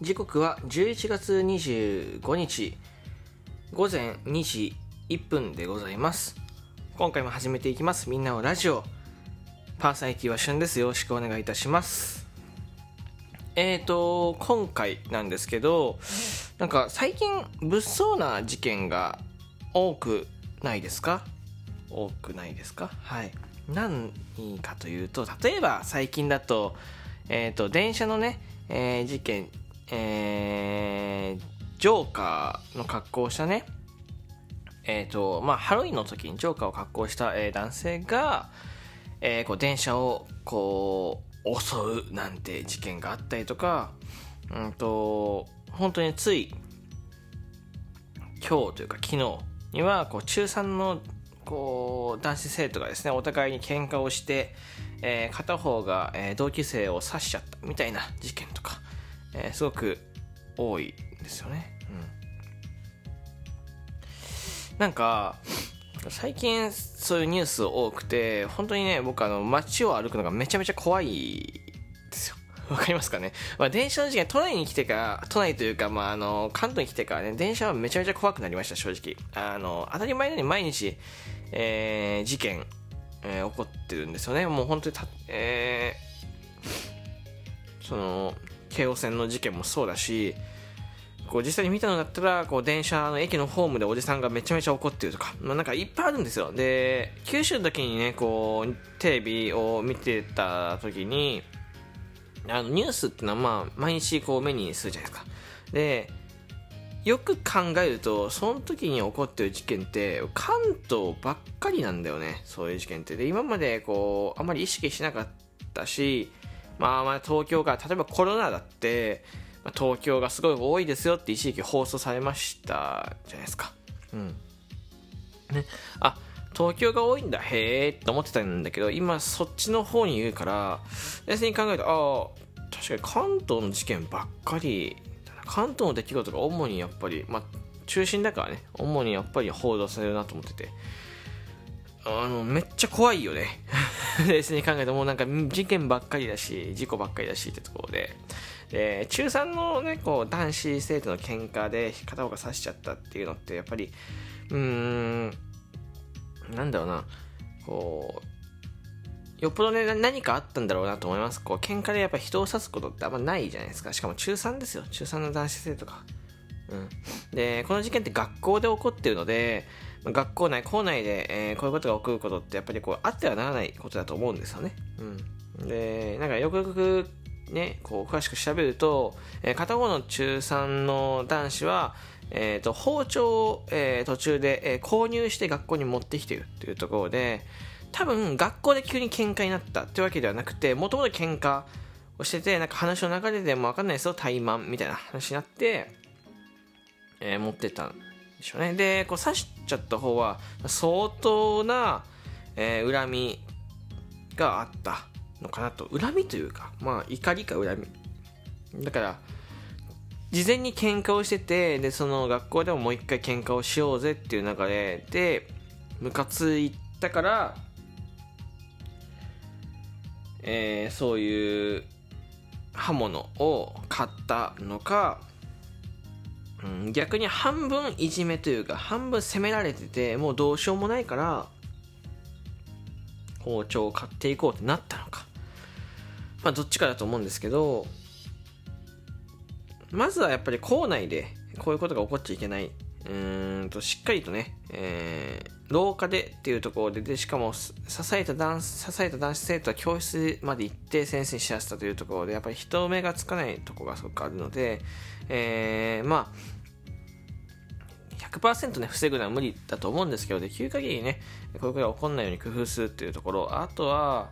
時刻は11月25日午前2時1分でございます。今回も始めていきます。みんなのラジオ。パーサイティは旬です。よろしくお願いいたします。えーと今回なんですけどなんか最近物騒な事件が多くないですか？多くないですか？はい。何かというと例えば最近だとえーと電車のね、えー事件えージョーカーの格好をしたね。えっ、とまあハロウィンの時にジョーカーを格好した、えー男性が、えーこう電車をこう襲うなんて事件があったりとかうんと本当につい今日というか昨日にはこう中3のこう男子生徒がですねお互いに喧嘩をして、えー片方が、えー同級生を刺しちゃったみたいな事件とか、えーすごく多いんですよね。うん、なんか最近そういうニュース多くて本当にね僕あの街を歩くのがめちゃめちゃ怖いですよ。わかりますかね、まあ、電車の事件都内に来てから都内というか、まあ、あの関東に来てからね電車はめちゃめちゃ怖くなりました正直あの当たり前のように毎日、えー事件、えー起こってるんですよねもう本当にた、えーその京王線の事件もそうだしこう実際に見たのだったらこう電車の駅のホームでおじさんがめちゃめちゃ怒ってるとか、まあ、なんかいっぱいあるんですよ。で九州の時にねこうテレビを見てた時にあのニュースってのはまあ毎日こう目にするじゃないですか。でよく考えるとその時に起こってる事件って関東ばっかりなんだよね。そういう事件って。で今までこうあまり意識しなかったしまあまあ東京が例えばコロナだって、まあ東京がすごい多いですよって一時期放送されましたじゃないですか。うん。ね。あ東京が多いんだへえって思ってたんだけど今そっちの方に言うから冷静に考えるとああ確かに関東の事件ばっかり関東の出来事が主にやっぱりまあ中心だからね主にやっぱり報道されるなと思っててあのめっちゃ怖いよね。冷静に考えるともうなんか事件ばっかりだし事故ばっかりだしってところで。で中3のねこう男子生徒の喧嘩で片方が刺しちゃったっていうのってやっぱりうーんなんだろうな。こうよっぽどね何かあったんだろうなと思います。こう喧嘩でやっぱ人を刺すことってあんまないじゃないですか。しかも中3ですよ。中3の男子生徒が。うん、でこの事件って学校で起こってるので学校内校内で、えーこういうことが起こることってやっぱりこうあってはならないことだと思うんですよね、うん、でなんかよくよくねこう詳しく調べると、えー片方の中3の男子はえー、と包丁を、えー途中で、えー購入して学校に持ってきているというところで多分学校で急に喧嘩になったってわけではなくてもともと喧嘩をしててなんか話の流れでも分かんないですよ怠慢みたいな話になって、えー持ってった。しょうね。でこう刺しちゃった方は相当な、えー恨みがあったのかなと。恨みというかまあ怒りか恨み。だから事前に喧嘩をしててでその学校でももう一回喧嘩をしようぜっていう流れでムカついたから、えーそういう刃物を買ったのか、逆に半分いじめというか半分責められててもうどうしようもないから包丁を買っていこうってなったのかまあどっちかだと思うんですけどまずはやっぱり校内でこういうことが起こっちゃいけない。うーんとしっかりとね、えー廊下でっていうところででしかも支えた男子支えた男子生徒は教室まで行って先生に知らせたというところでやっぱり人目がつかないところがすごくあるので、えーまあ100%ね防ぐのは無理だと思うんですけどできる限りねこういうことが起こらないように工夫するっていうところ。あとは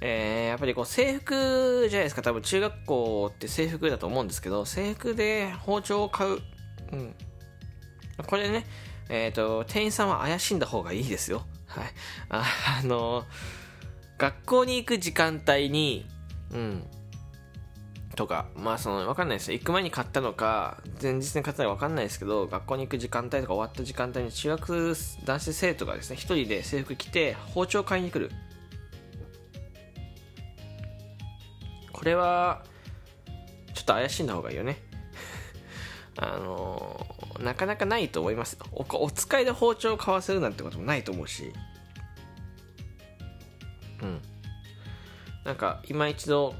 えーやっぱりこう制服じゃないですか。多分中学校って制服だと思うんですけど制服で包丁を買う、うん、これねえっ、と店員さんは怪しんだ方がいいですよ。はい。ああの学校に行く時間帯にうん。とかまあその分かんないですよ。行く前に買ったのか前日に買ったのか分かんないですけど学校に行く時間帯とか終わった時間帯に中学男子生徒がですね一人で制服着て包丁買いに来る。これはちょっと怪しんだ方がいいよね。あのー、なかなかないと思いますおお使いで包丁を買わせるなんてこともないと思うし。うん。なんか今一度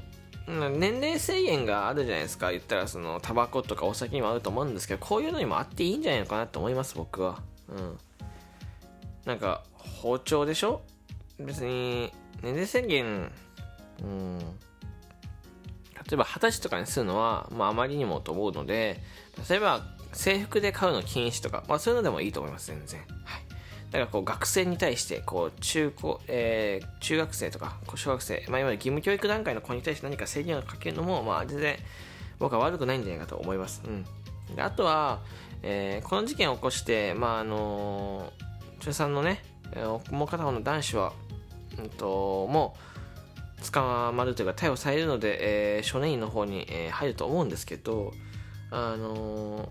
年齢制限があるじゃないですか。言ったらそのタバコとかお酒にもあると思うんですけどこういうのにもあっていいんじゃないのかなと思います僕は。うん。なんか包丁でしょ？別に年齢制限うん。例えば二十歳とかにするのは、まあ、あまりにもと思うので例えば制服で買うの禁止とか、まあ、そういうのでもいいと思います全然。はい。だからこう学生に対してこう中高、えー、中学生とか小学生、まあ、いわゆる義務教育段階の子に対して何か制限をかけるのも、まあ、全然僕は悪くないんじゃないかと思います。うん、であとは、えー、この事件を起こして、まああの中3のね、もう片方の男子は、うんと、もう捕まるというか逮捕されるので、えー、少年院の方に、えー、入ると思うんですけど、あの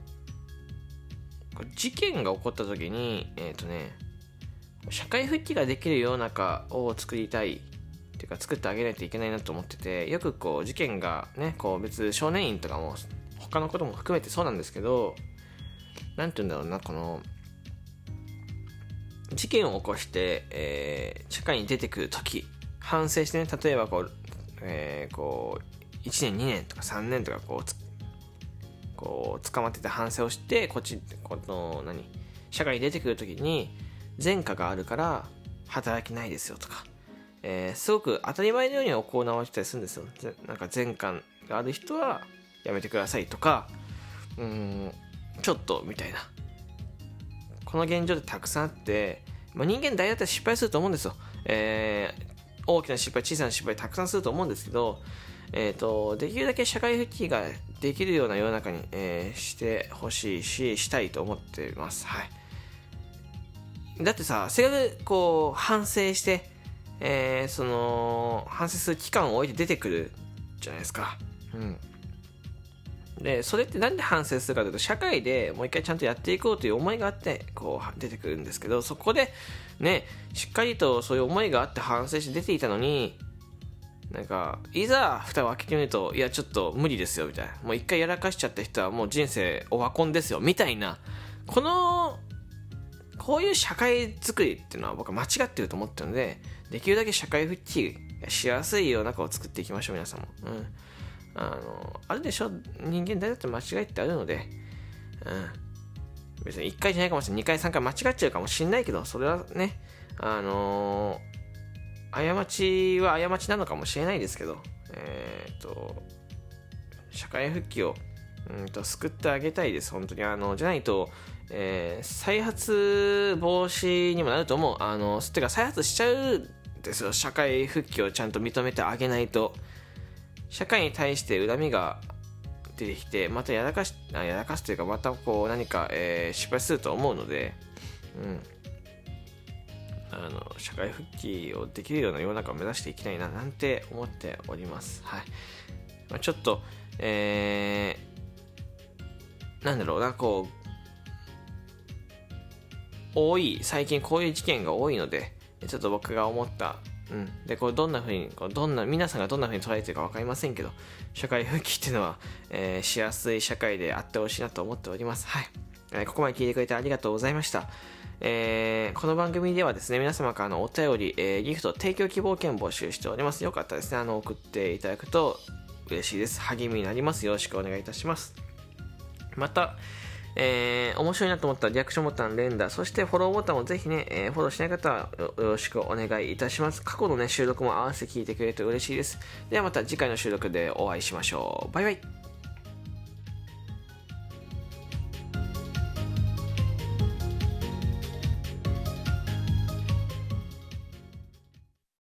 ー、事件が起こった時に、えっ、とね、社会復帰ができる世の中を作りたいっていうか作ってあげないといけないなと思っててよくこう事件がねこう別少年院とかも他のことも含めてそうなんですけど何て言うんだろうなこの事件を起こして、えー、社会に出てくる時反省してね例えばこう,、えー、こう1年2年とか3年とかこうこう捕まってて反省をしてこっちこの何社会に出てくる時に前科があるから働きないですよとか、えー、すごく当たり前のように行われてたりするんですよ。なんか前科がある人はやめてくださいとか、うん、ちょっとみたいな。この現状でたくさんあって、まあ、人間大体失敗すると思うんですよ。えー、大きな失敗、小さな失敗たくさんすると思うんですけど、えーと、できるだけ社会復帰ができるような世の中に、えー、してほしいししたいと思っています。はいだってさ、せっかくこう、反省して、えー、その、反省する期間を置いて出てくるじゃないですか。うん。で、それってなんで反省するかというと、社会でもう一回ちゃんとやっていこうという思いがあって、こう、出てくるんですけど、そこで、ね、しっかりとそういう思いがあって反省して出ていたのに、なんか、いざ蓋を開けてみると、いや、ちょっと無理ですよ、みたいな。もう一回やらかしちゃった人はもう人生オワコンですよ、みたいな。このこういう社会づくりっていうのは僕は間違ってると思ってるので、できるだけ社会復帰しやすい世の中を作っていきましょう、皆さんも。うん。あの、あるでしょ人間誰だって間違いってあるので、うん。別に1回じゃないかもしれない。2回、3回間違っちゃうかもしれないけど、それはね、あのー、過ちは過ちなのかもしれないですけど、えっ、ー、と、社会復帰を、うんと救ってあげたいです、本当に。あの、じゃないと、えー、再発防止にもなると思う。あの、てか再発しちゃうんですよ。社会復帰をちゃんと認めてあげないと。社会に対して恨みが出てきて、またやらかし、あやらかすというか、またこう何か、えー、失敗すると思うので、うん。あの、社会復帰をできるような世の中を目指していきたいな、なんて思っております。はい。まあ、ちょっと、えー、なんだろうな、こう、多い、最近こういう事件が多いので、ちょっと僕が思った、うん。で、これどんな風に、こうどんな、皆さんがどんな風に捉えてるか分かりませんけど、社会復帰っていうのは、えー、しやすい社会であってほしいなと思っております。はい。えー、ここまで聞いてくれてありがとうございました。えー、この番組ではですね、皆様からのお便り、えー、ギフト、提供希望券募集しております。よかったですね、あの、送っていただくと嬉しいです。励みになります。よろしくお願いいたします。また、えー、面白いなと思ったらリアクションボタン、連打、そしてフォローボタンをぜひね、えー、フォローしない方はよろしくお願いいたします。過去のね、収録も合わせて聞いてくれると嬉しいです。ではまた次回の収録でお会いしましょう。バイバイ。